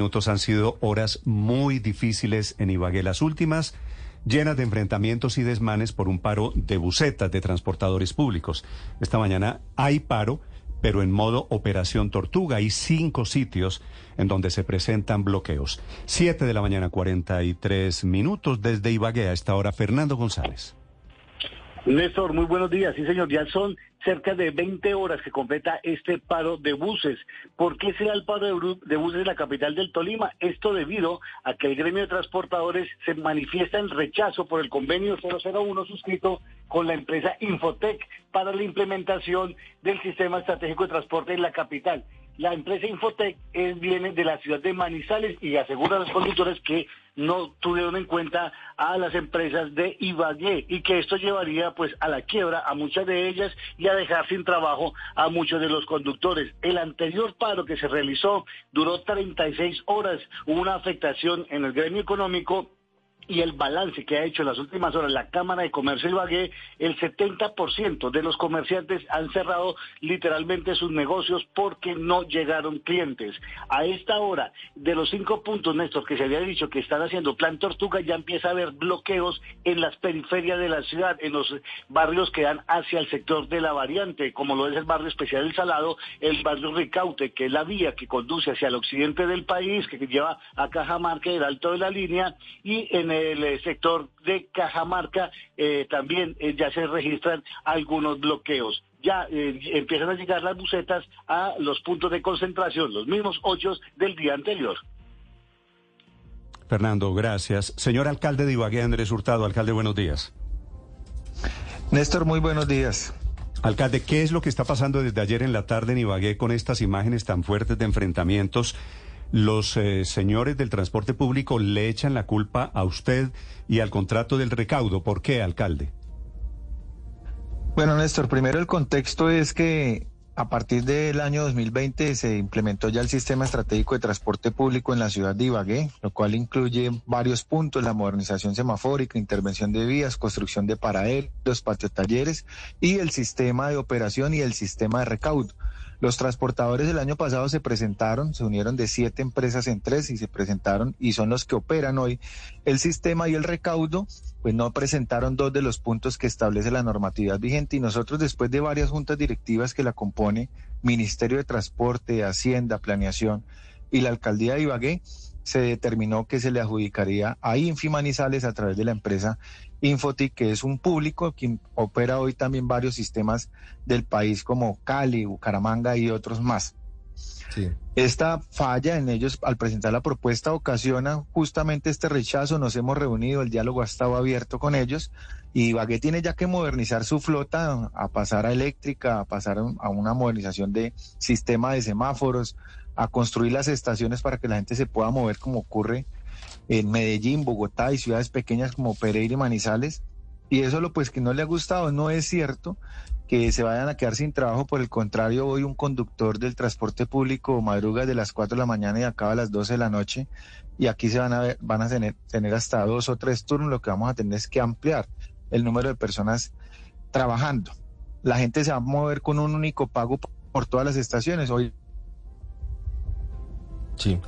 minutos han sido horas muy difíciles en Ibagué. Las últimas llenas de enfrentamientos y desmanes por un paro de bucetas de transportadores públicos. Esta mañana hay paro, pero en modo operación tortuga. Hay cinco sitios en donde se presentan bloqueos. Siete de la mañana, 43 minutos desde Ibagué a esta hora. Fernando González. Néstor, muy buenos días. Sí, señor, ya son cerca de 20 horas que completa este paro de buses. ¿Por qué se da el paro de buses en la capital del Tolima? Esto debido a que el gremio de transportadores se manifiesta en rechazo por el convenio 001 suscrito con la empresa Infotec para la implementación del sistema estratégico de transporte en la capital. La empresa Infotec es, viene de la ciudad de Manizales y asegura a los conductores que no tuvieron en cuenta a las empresas de Ibagué y que esto llevaría pues a la quiebra a muchas de ellas y a dejar sin trabajo a muchos de los conductores. El anterior paro que se realizó duró 36 horas, hubo una afectación en el gremio económico y el balance que ha hecho en las últimas horas la Cámara de Comercio de Ibagué, el 70% de los comerciantes han cerrado literalmente sus negocios porque no llegaron clientes. A esta hora, de los cinco puntos, Néstor, que se había dicho que están haciendo Plan Tortuga, ya empieza a haber bloqueos en las periferias de la ciudad, en los barrios que dan hacia el sector de la variante, como lo es el barrio especial del Salado, el barrio Ricaute, que es la vía que conduce hacia el occidente del país, que lleva a Cajamarca, el alto de la línea, y en el eh, sector de Cajamarca eh, también eh, ya se registran algunos bloqueos. Ya empiezan a llegar las bucetas a los puntos de concentración, los mismos ocho del día anterior. Fernando, gracias. Señor alcalde de Ibagué, Andrés Hurtado, alcalde, buenos días. Néstor, muy buenos días. Alcalde, ¿qué es lo que está pasando desde ayer en la tarde en Ibagué con estas imágenes tan fuertes de enfrentamientos los eh, señores del transporte público le echan la culpa a usted y al contrato del recaudo. ¿Por qué, alcalde? Bueno, Néstor, primero el contexto es que a partir del año 2020 se implementó ya el sistema estratégico de transporte público en la ciudad de Ibagué, lo cual incluye varios puntos, la modernización semafórica, intervención de vías, construcción de paraderos, patio talleres y el sistema de operación y el sistema de recaudo. Los transportadores el año pasado se presentaron, se unieron de siete empresas en tres y se presentaron y son los que operan hoy el sistema y el recaudo, pues no presentaron dos de los puntos que establece la normatividad vigente y nosotros después de varias juntas directivas que la compone, Ministerio de Transporte, Hacienda, Planeación y la Alcaldía de Ibagué, se determinó que se le adjudicaría a Infimanizales a través de la empresa Infotic, que es un público que opera hoy también varios sistemas del país como Cali, Bucaramanga y otros más. Esta falla en ellos al presentar la propuesta ocasiona justamente este rechazo. Nos hemos reunido, el diálogo ha estado abierto con ellos y Bagué tiene ya que modernizar su flota, a pasar a eléctrica, a pasar a una modernización de sistema de semáforos, a construir las estaciones para que la gente se pueda mover como ocurre en Medellín, Bogotá y ciudades pequeñas como Pereira y Manizales. Y eso lo pues que no le ha gustado, no es cierto que se vayan a quedar sin trabajo, por el contrario, hoy un conductor del transporte público madruga de las 4 de la mañana y acaba a las 12 de la noche y aquí se van a ver, van a tener, tener hasta dos o tres turnos, lo que vamos a tener es que ampliar el número de personas trabajando. La gente se va a mover con un único pago por todas las estaciones. Hoy Sí,